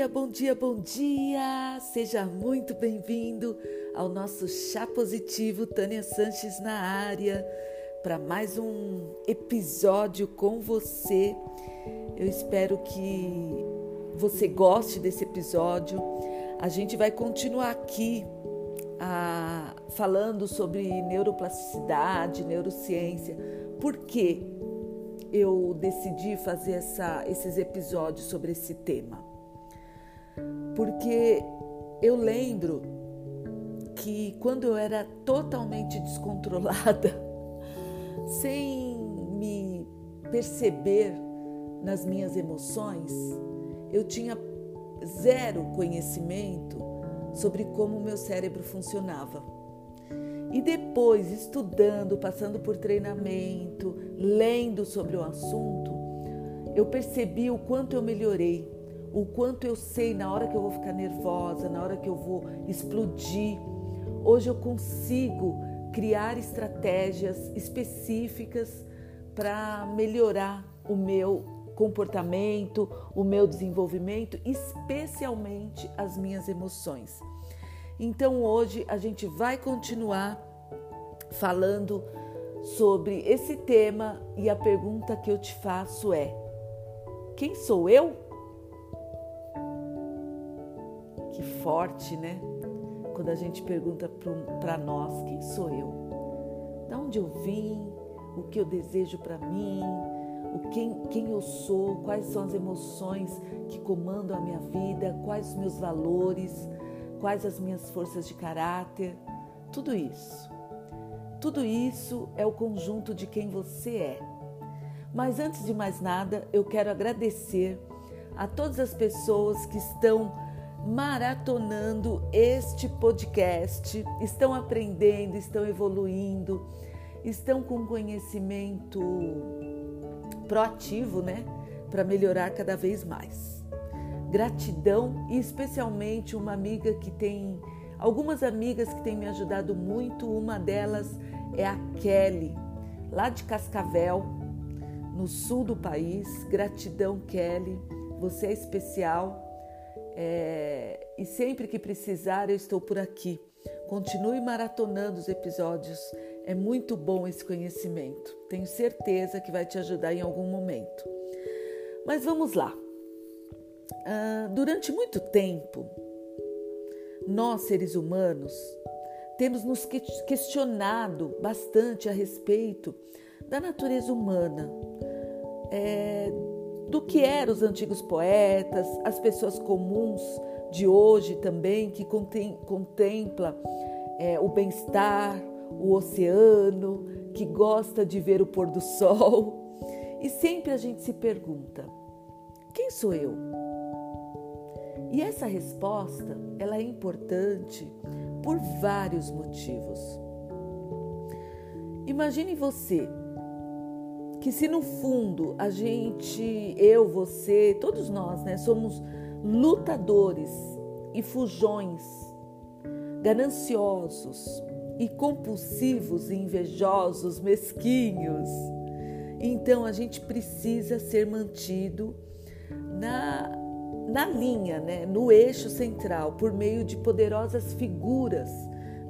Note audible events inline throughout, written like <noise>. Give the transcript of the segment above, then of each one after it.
dia, bom dia, bom dia! Seja muito bem-vindo ao nosso Chá Positivo Tânia Sanches na área para mais um episódio com você. Eu espero que você goste desse episódio. A gente vai continuar aqui ah, falando sobre neuroplasticidade, neurociência. Por quê? eu decidi fazer essa, esses episódios sobre esse tema? Porque eu lembro que quando eu era totalmente descontrolada, <laughs> sem me perceber nas minhas emoções, eu tinha zero conhecimento sobre como o meu cérebro funcionava. E depois, estudando, passando por treinamento, lendo sobre o assunto, eu percebi o quanto eu melhorei, o quanto eu sei na hora que eu vou ficar nervosa, na hora que eu vou explodir. Hoje eu consigo criar estratégias específicas para melhorar o meu comportamento, o meu desenvolvimento, especialmente as minhas emoções. Então hoje a gente vai continuar falando sobre esse tema e a pergunta que eu te faço é: quem sou eu? Que forte, né? Quando a gente pergunta para nós: quem sou eu? Da onde eu vim? O que eu desejo para mim? O quem, quem eu sou? Quais são as emoções que comandam a minha vida? Quais os meus valores? quais as minhas forças de caráter, tudo isso. Tudo isso é o conjunto de quem você é. Mas antes de mais nada, eu quero agradecer a todas as pessoas que estão maratonando este podcast, estão aprendendo, estão evoluindo, estão com conhecimento proativo, né, para melhorar cada vez mais. Gratidão e especialmente uma amiga que tem algumas amigas que têm me ajudado muito. Uma delas é a Kelly, lá de Cascavel, no sul do país. Gratidão, Kelly, você é especial é... e sempre que precisar eu estou por aqui. Continue maratonando os episódios, é muito bom esse conhecimento. Tenho certeza que vai te ajudar em algum momento. Mas vamos lá. Ah, durante muito tempo, nós seres humanos temos nos questionado bastante a respeito da natureza humana, é, do que eram os antigos poetas, as pessoas comuns de hoje também, que contem, contempla é, o bem-estar, o oceano, que gosta de ver o pôr do sol. E sempre a gente se pergunta: quem sou eu? E essa resposta, ela é importante por vários motivos. Imagine você que se no fundo a gente, eu, você, todos nós, né, somos lutadores e fujões, gananciosos e compulsivos e invejosos, mesquinhos. Então a gente precisa ser mantido na na linha, né, no eixo central, por meio de poderosas figuras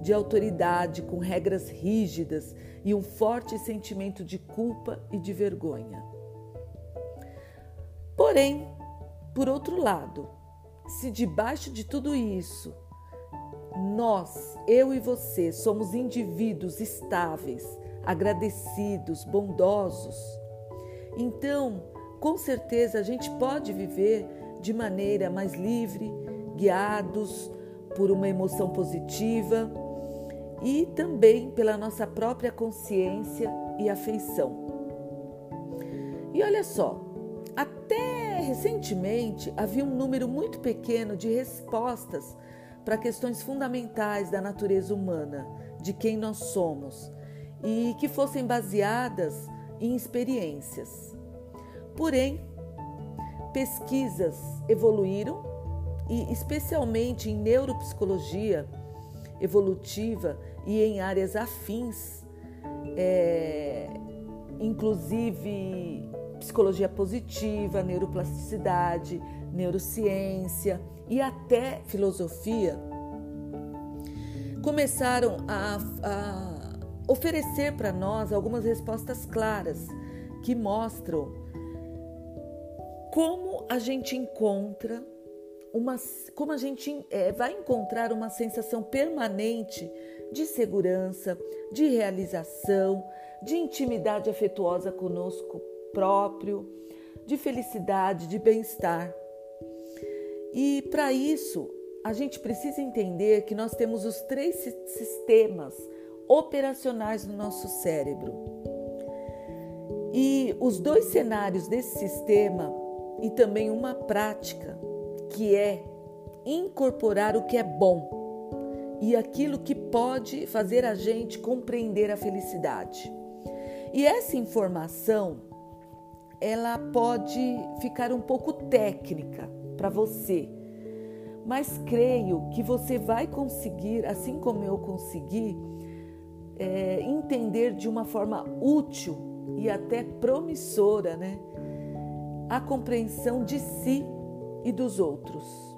de autoridade com regras rígidas e um forte sentimento de culpa e de vergonha. Porém, por outro lado, se debaixo de tudo isso, nós, eu e você, somos indivíduos estáveis, agradecidos, bondosos, então, com certeza, a gente pode viver de maneira mais livre, guiados por uma emoção positiva e também pela nossa própria consciência e afeição. E olha só, até recentemente havia um número muito pequeno de respostas para questões fundamentais da natureza humana, de quem nós somos, e que fossem baseadas em experiências. Porém, pesquisas evoluíram e, especialmente em neuropsicologia evolutiva e em áreas afins, é, inclusive psicologia positiva, neuroplasticidade, neurociência e até filosofia começaram a, a oferecer para nós algumas respostas claras que mostram como a gente encontra uma, como a gente é, vai encontrar uma sensação permanente de segurança, de realização, de intimidade afetuosa conosco próprio, de felicidade, de bem-estar. E para isso, a gente precisa entender que nós temos os três sistemas operacionais no nosso cérebro. E os dois cenários desse sistema e também uma prática que é incorporar o que é bom e aquilo que pode fazer a gente compreender a felicidade. E essa informação, ela pode ficar um pouco técnica para você, mas creio que você vai conseguir, assim como eu consegui, é, entender de uma forma útil e até promissora, né? A compreensão de si e dos outros.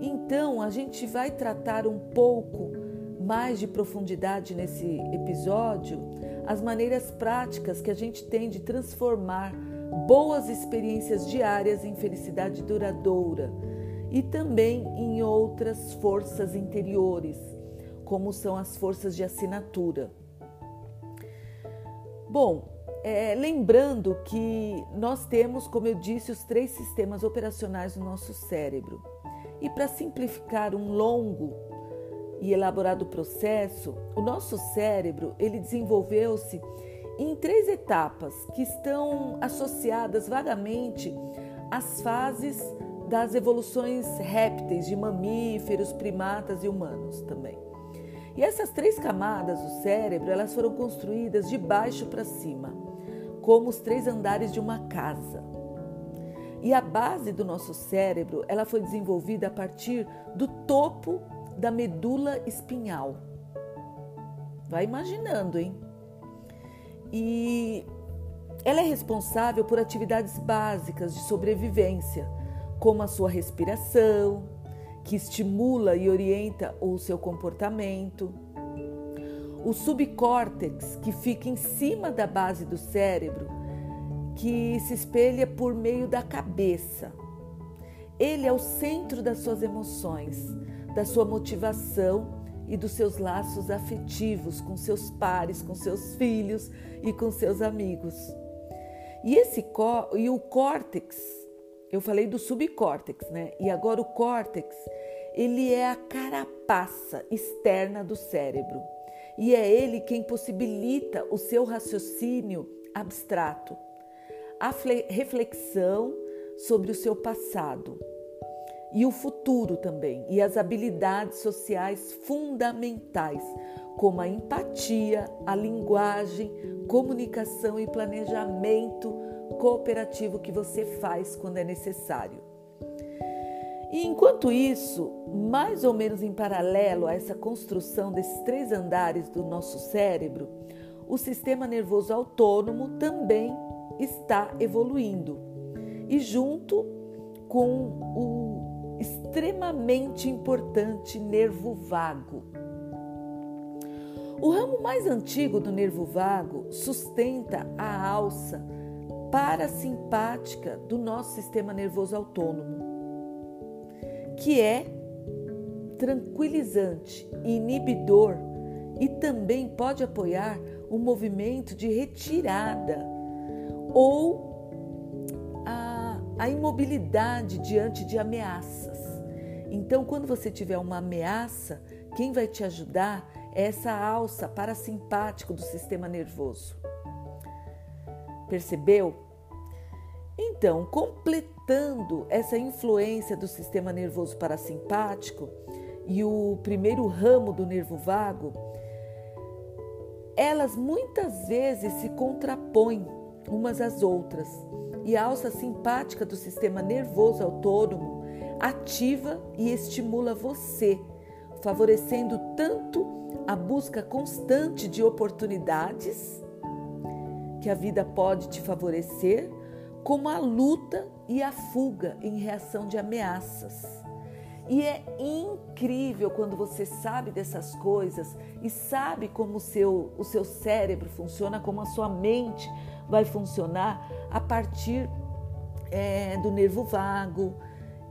Então, a gente vai tratar um pouco mais de profundidade nesse episódio as maneiras práticas que a gente tem de transformar boas experiências diárias em felicidade duradoura e também em outras forças interiores, como são as forças de assinatura. Bom, é, lembrando que nós temos, como eu disse, os três sistemas operacionais do nosso cérebro. E para simplificar um longo e elaborado processo, o nosso cérebro ele desenvolveu-se em três etapas que estão associadas vagamente às fases das evoluções répteis de mamíferos, primatas e humanos também. E essas três camadas do cérebro, elas foram construídas de baixo para cima como os três andares de uma casa. E a base do nosso cérebro, ela foi desenvolvida a partir do topo da medula espinhal. Vai imaginando, hein? E ela é responsável por atividades básicas de sobrevivência, como a sua respiração, que estimula e orienta o seu comportamento o subcórtex, que fica em cima da base do cérebro, que se espelha por meio da cabeça. Ele é o centro das suas emoções, da sua motivação e dos seus laços afetivos com seus pares, com seus filhos e com seus amigos. E esse e o córtex, eu falei do subcórtex, né? E agora o córtex, ele é a carapaça externa do cérebro e é ele quem possibilita o seu raciocínio abstrato, a reflexão sobre o seu passado e o futuro também, e as habilidades sociais fundamentais, como a empatia, a linguagem, comunicação e planejamento cooperativo que você faz quando é necessário. E enquanto isso, mais ou menos em paralelo a essa construção desses três andares do nosso cérebro, o sistema nervoso autônomo também está evoluindo. E junto com o extremamente importante nervo vago. O ramo mais antigo do nervo vago sustenta a alça parasimpática do nosso sistema nervoso autônomo que é tranquilizante, inibidor e também pode apoiar o movimento de retirada ou a, a imobilidade diante de ameaças. Então, quando você tiver uma ameaça, quem vai te ajudar é essa alça parasimpático do sistema nervoso. Percebeu? Então, completando essa influência do sistema nervoso parasimpático e o primeiro ramo do nervo vago, elas muitas vezes se contrapõem umas às outras e a alça simpática do sistema nervoso autônomo ativa e estimula você, favorecendo tanto a busca constante de oportunidades que a vida pode te favorecer como a luta e a fuga em reação de ameaças. E é incrível quando você sabe dessas coisas e sabe como o seu, o seu cérebro funciona, como a sua mente vai funcionar a partir é, do nervo vago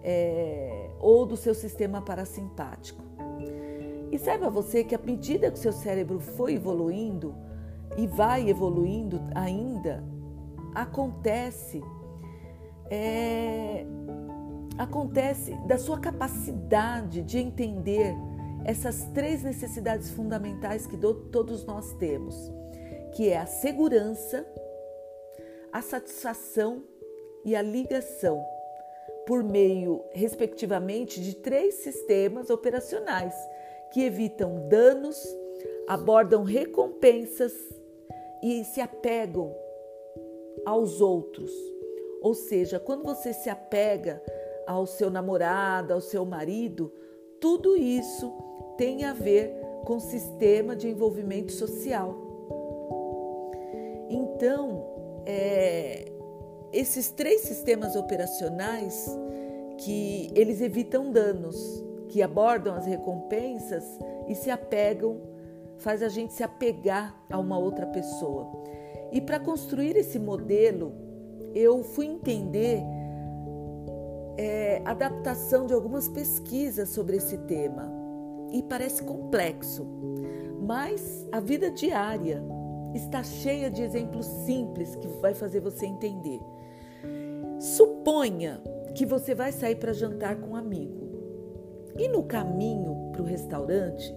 é, ou do seu sistema parasimpático. E saiba você que à medida que o seu cérebro foi evoluindo e vai evoluindo ainda, acontece é, acontece da sua capacidade de entender essas três necessidades fundamentais que do, todos nós temos, que é a segurança, a satisfação e a ligação, por meio, respectivamente, de três sistemas operacionais que evitam danos, abordam recompensas e se apegam aos outros. Ou seja, quando você se apega ao seu namorado, ao seu marido, tudo isso tem a ver com sistema de envolvimento social. Então, é, esses três sistemas operacionais que eles evitam danos, que abordam as recompensas e se apegam, faz a gente se apegar a uma outra pessoa. E para construir esse modelo, eu fui entender é, adaptação de algumas pesquisas sobre esse tema e parece complexo, mas a vida diária está cheia de exemplos simples que vai fazer você entender. Suponha que você vai sair para jantar com um amigo. E no caminho para o restaurante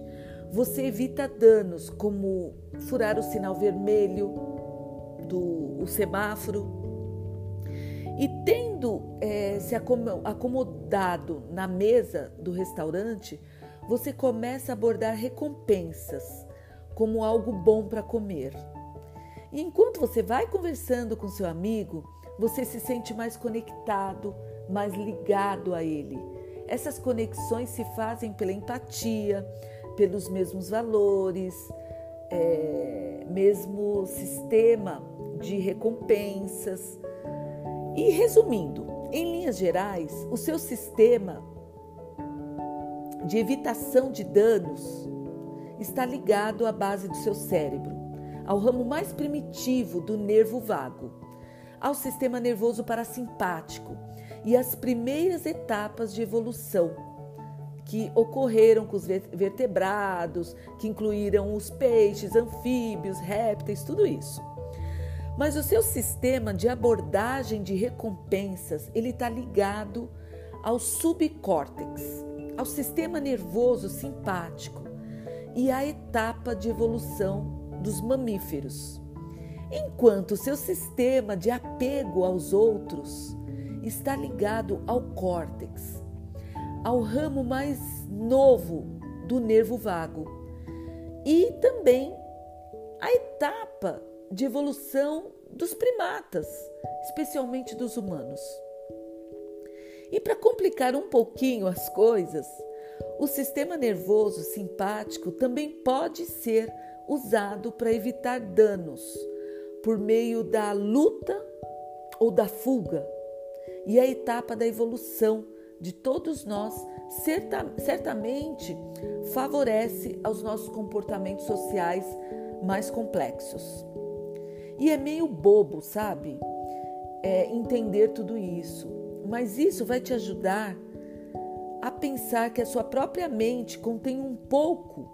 você evita danos como furar o sinal vermelho do o semáforo. E tendo é, se acomodado na mesa do restaurante, você começa a abordar recompensas como algo bom para comer. E enquanto você vai conversando com seu amigo, você se sente mais conectado, mais ligado a ele. Essas conexões se fazem pela empatia, pelos mesmos valores, é, mesmo sistema de recompensas. E resumindo, em linhas gerais, o seu sistema de evitação de danos está ligado à base do seu cérebro, ao ramo mais primitivo do nervo vago, ao sistema nervoso parasimpático e às primeiras etapas de evolução que ocorreram com os vertebrados, que incluíram os peixes, anfíbios, répteis, tudo isso. Mas o seu sistema de abordagem de recompensas, ele está ligado ao subcórtex, ao sistema nervoso simpático e à etapa de evolução dos mamíferos. Enquanto seu sistema de apego aos outros está ligado ao córtex, ao ramo mais novo do nervo vago, e também a etapa de evolução dos primatas, especialmente dos humanos. E para complicar um pouquinho as coisas, o sistema nervoso simpático também pode ser usado para evitar danos por meio da luta ou da fuga. E a etapa da evolução de todos nós certamente favorece aos nossos comportamentos sociais mais complexos. E é meio bobo, sabe? É, entender tudo isso. Mas isso vai te ajudar a pensar que a sua própria mente contém um pouco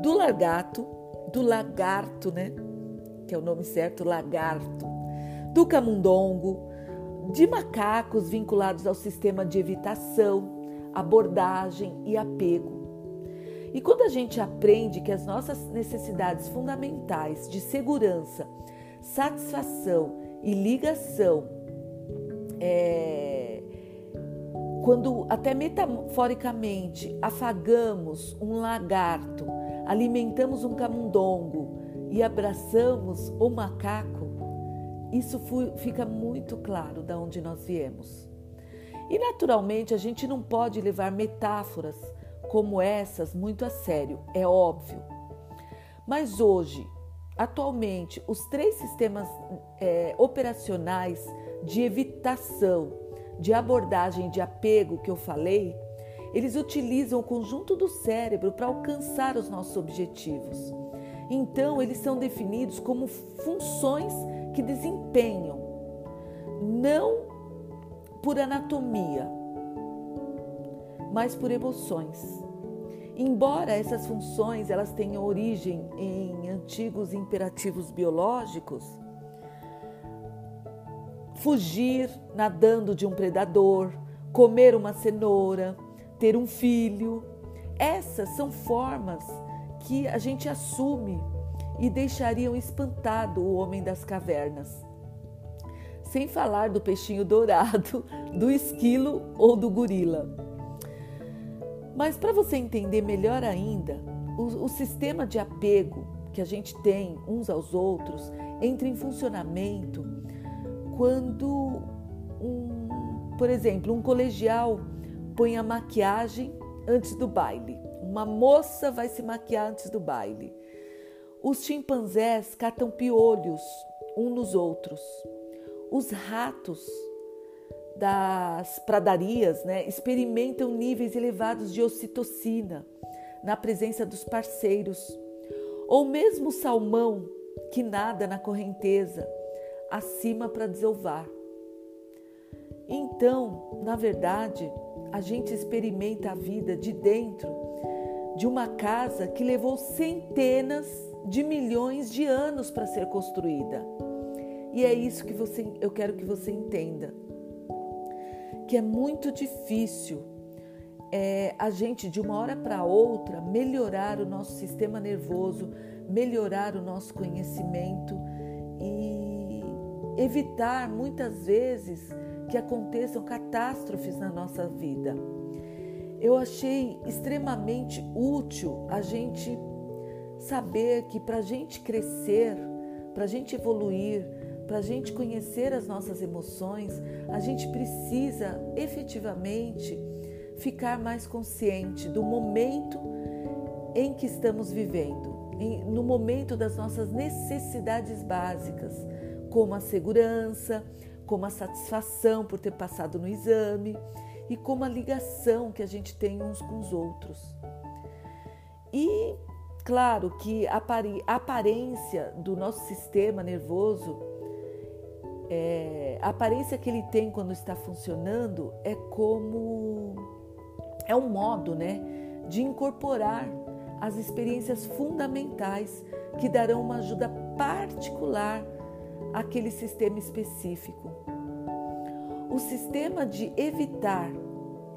do lagarto, do lagarto, né? Que é o nome certo, lagarto, do camundongo, de macacos vinculados ao sistema de evitação, abordagem e apego. E quando a gente aprende que as nossas necessidades fundamentais de segurança, satisfação e ligação, é, quando até metaforicamente afagamos um lagarto, alimentamos um camundongo e abraçamos o macaco, isso fica muito claro de onde nós viemos. E naturalmente a gente não pode levar metáforas como essas muito a sério, é óbvio. Mas hoje atualmente os três sistemas é, operacionais de evitação, de abordagem de apego que eu falei, eles utilizam o conjunto do cérebro para alcançar os nossos objetivos. Então, eles são definidos como funções que desempenham, não por anatomia, mas por emoções. Embora essas funções elas tenham origem em antigos imperativos biológicos, fugir nadando de um predador, comer uma cenoura, ter um filho, essas são formas que a gente assume e deixariam espantado o homem das cavernas. Sem falar do peixinho dourado, <laughs> do esquilo ou do gorila. Mas para você entender melhor ainda, o, o, sistema de apego que a gente tem uns aos outros entra em funcionamento quando, um, por exemplo, um colegial põe a maquiagem antes do baile. Uma moça vai se maquiar antes do baile. Os chimpanzés catam piolhos uns nos outros. Os ratos das pradarias né, experimentam níveis elevados de ocitocina na presença dos parceiros, ou mesmo o salmão que nada na correnteza acima para desovar. Então, na verdade, a gente experimenta a vida de dentro de uma casa que levou centenas de milhões de anos para ser construída. E é isso que você, eu quero que você entenda que é muito difícil é, a gente, de uma hora para outra, melhorar o nosso sistema nervoso, melhorar o nosso conhecimento evitar muitas vezes que aconteçam catástrofes na nossa vida. Eu achei extremamente útil a gente saber que para a gente crescer, para a gente evoluir, para a gente conhecer as nossas emoções, a gente precisa efetivamente ficar mais consciente do momento em que estamos vivendo, no momento das nossas necessidades básicas, como a segurança, como a satisfação por ter passado no exame e como a ligação que a gente tem uns com os outros. E claro que a aparência do nosso sistema nervoso é, a aparência que ele tem quando está funcionando é como é um modo, né, de incorporar as experiências fundamentais que darão uma ajuda particular àquele sistema específico. O sistema de evitar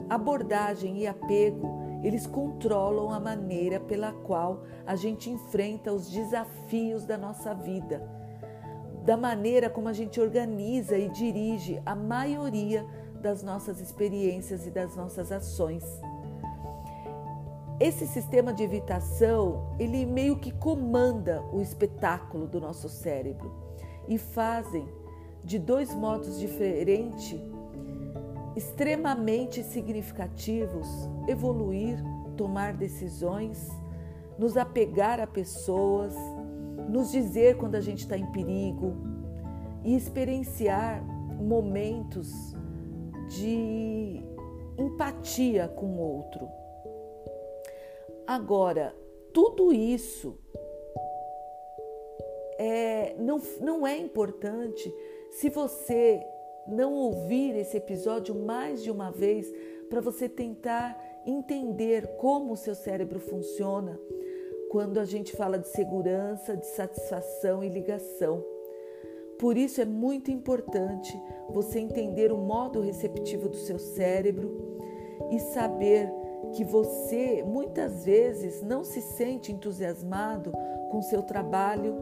abordagem e apego, eles controlam a maneira pela qual a gente enfrenta os desafios da nossa vida da maneira como a gente organiza e dirige a maioria das nossas experiências e das nossas ações. Esse sistema de evitação, ele meio que comanda o espetáculo do nosso cérebro e fazem de dois modos diferentes, extremamente significativos, evoluir, tomar decisões, nos apegar a pessoas, nos dizer quando a gente está em perigo e experienciar momentos de empatia com o outro. Agora, tudo isso é, não, não é importante se você não ouvir esse episódio mais de uma vez para você tentar entender como o seu cérebro funciona quando a gente fala de segurança, de satisfação e ligação. Por isso é muito importante você entender o modo receptivo do seu cérebro e saber que você muitas vezes não se sente entusiasmado com seu trabalho,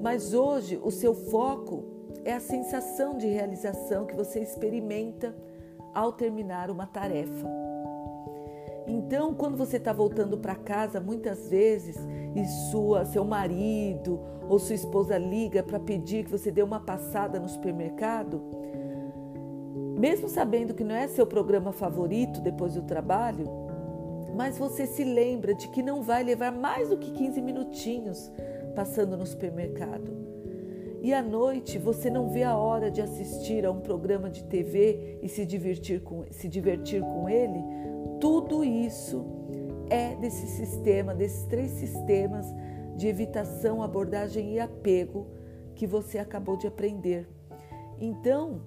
mas hoje o seu foco é a sensação de realização que você experimenta ao terminar uma tarefa. Então, quando você está voltando para casa, muitas vezes, e sua, seu marido ou sua esposa liga para pedir que você dê uma passada no supermercado, mesmo sabendo que não é seu programa favorito depois do trabalho, mas você se lembra de que não vai levar mais do que 15 minutinhos passando no supermercado. E à noite você não vê a hora de assistir a um programa de TV e se divertir com, se divertir com ele. Tudo isso é desse sistema, desses três sistemas de evitação, abordagem e apego que você acabou de aprender. Então,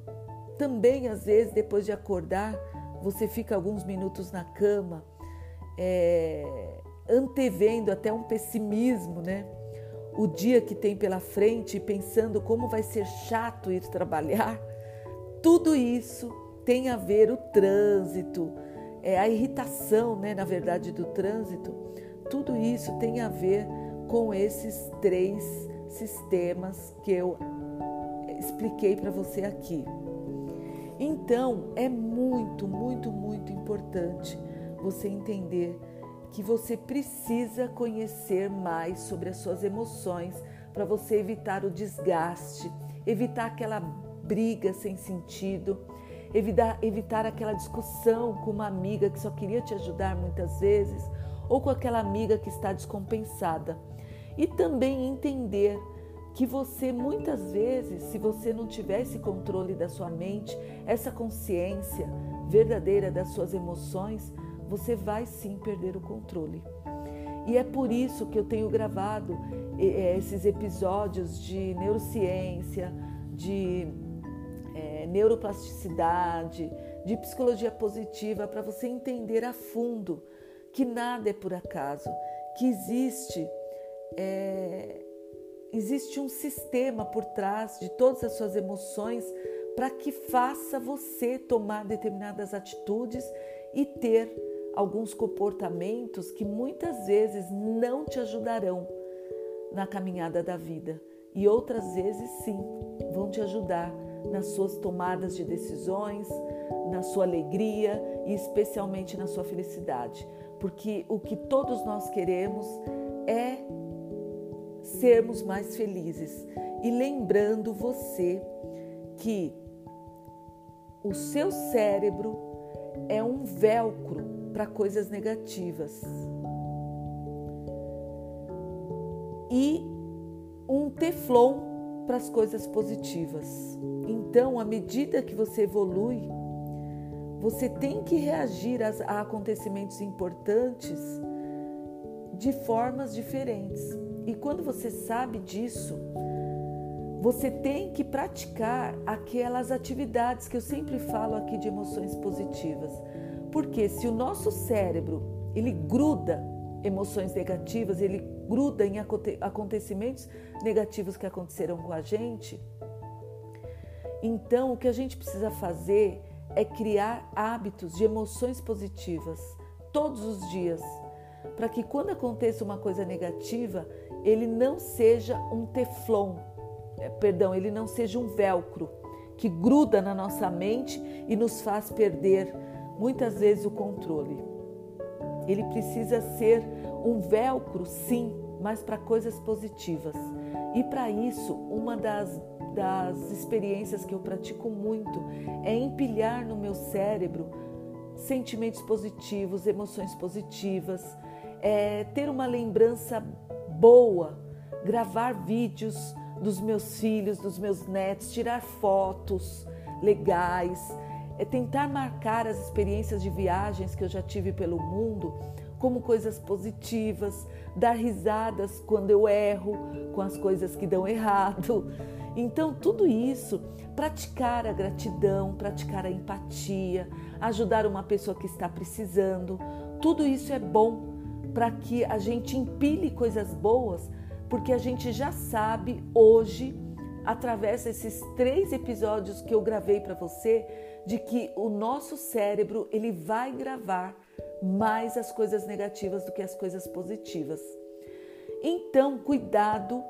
também às vezes depois de acordar, você fica alguns minutos na cama, é, antevendo até um pessimismo, né? O dia que tem pela frente, pensando como vai ser chato ir trabalhar. Tudo isso tem a ver o trânsito, é, a irritação, né, na verdade, do trânsito. Tudo isso tem a ver com esses três sistemas que eu expliquei para você aqui. Então, é muito, muito, muito importante você entender que você precisa conhecer mais sobre as suas emoções para você evitar o desgaste, evitar aquela briga sem sentido, evitar, evitar aquela discussão com uma amiga que só queria te ajudar muitas vezes ou com aquela amiga que está descompensada. E também entender que você muitas vezes, se você não tiver esse controle da sua mente, essa consciência verdadeira das suas emoções, você vai sim perder o controle. E é por isso que eu tenho gravado é, esses episódios de neurociência, de é, neuroplasticidade, de psicologia positiva, para você entender a fundo que nada é por acaso, que existe é, existe um sistema por trás de todas as suas emoções para que faça você tomar determinadas atitudes e ter alguns comportamentos que muitas vezes não te ajudarão na caminhada da vida e outras vezes sim vão te ajudar nas suas tomadas de decisões, na sua alegria e especialmente na sua felicidade, porque o que todos nós queremos é sermos mais felizes. E lembrando você que o seu cérebro é um velcro para coisas negativas e um teflon para as coisas positivas. Então, à medida que você evolui, você tem que reagir a acontecimentos importantes de formas diferentes. E quando você sabe disso, você tem que praticar aquelas atividades que eu sempre falo aqui de emoções positivas. Porque se o nosso cérebro, ele gruda emoções negativas, ele gruda em acontecimentos negativos que aconteceram com a gente, então o que a gente precisa fazer é criar hábitos de emoções positivas todos os dias, para que quando aconteça uma coisa negativa, ele não seja um teflon, é, perdão, ele não seja um velcro que gruda na nossa mente e nos faz perder muitas vezes o controle. Ele precisa ser um velcro, sim, mas para coisas positivas. E para isso, uma das, das experiências que eu pratico muito é empilhar no meu cérebro sentimentos positivos, emoções positivas, é, ter uma lembrança boa, gravar vídeos dos meus filhos, dos meus netos, tirar fotos legais, é tentar marcar as experiências de viagens que eu já tive pelo mundo como coisas positivas, dar risadas quando eu erro com as coisas que dão errado. Então, tudo isso, praticar a gratidão, praticar a empatia, ajudar uma pessoa que está precisando, tudo isso é bom para que a gente empilhe coisas boas, porque a gente já sabe hoje, através desses três episódios que eu gravei para você, de que o nosso cérebro ele vai gravar mais as coisas negativas do que as coisas positivas. Então, cuidado,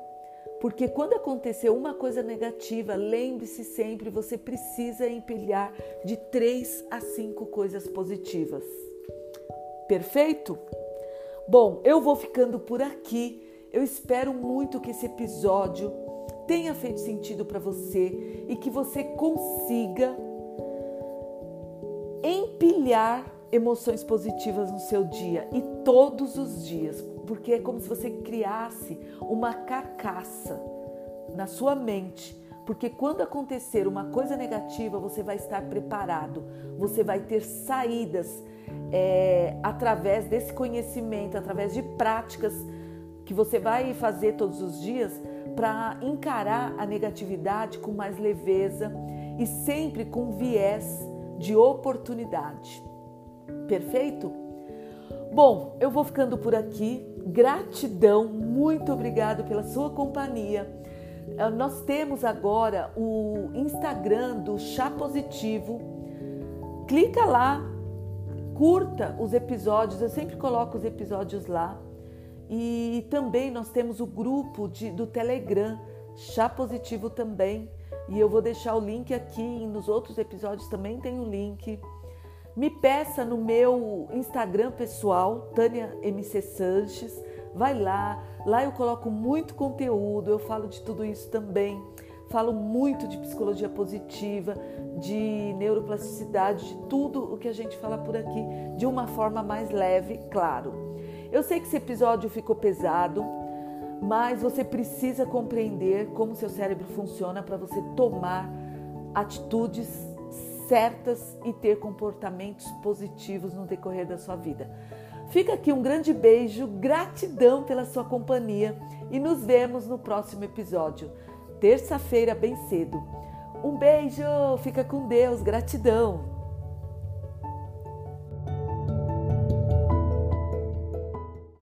porque quando acontecer uma coisa negativa, lembre-se sempre, você precisa empilhar de três a cinco coisas positivas. Perfeito? Bom, eu vou ficando por aqui. Eu espero muito que esse episódio tenha feito sentido para você e que você consiga empilhar emoções positivas no seu dia e todos os dias. porque é como se você criasse uma carcaça na sua mente. Porque quando acontecer uma coisa negativa, você vai estar preparado, você vai ter saídas é, através desse conhecimento, através de práticas que você vai fazer todos os dias para encarar a negatividade com mais leveza e sempre com viés de oportunidade. Perfeito? Bom, eu vou ficando por aqui. Gratidão, muito obrigado pela sua companhia. Eh, nós temos agora o Instagram do Chá Positivo. Clica lá, curta os episódios, eu sempre coloco os episódios lá. E também nós temos o grupo de, do Telegram, Chá Positivo também. E eu vou deixar o link aqui, nos outros episódios também tem o link. Me peça no meu Instagram pessoal, Tânia MC Sanches. Vai lá, lá eu coloco muito conteúdo, eu falo de tudo isso também. Falo muito de psicologia positiva, de neuroplasticidade, de tudo o que a gente fala por aqui, de uma forma mais leve, claro. Eu sei que esse episódio ficou pesado, mas você precisa compreender como seu cérebro funciona para você tomar atitudes certas e ter comportamentos positivos no decorrer da sua vida. Fica aqui um grande beijo, gratidão pela sua companhia e nos vemos no próximo episódio, terça-feira, bem cedo. Um beijo, fica com Deus, gratidão.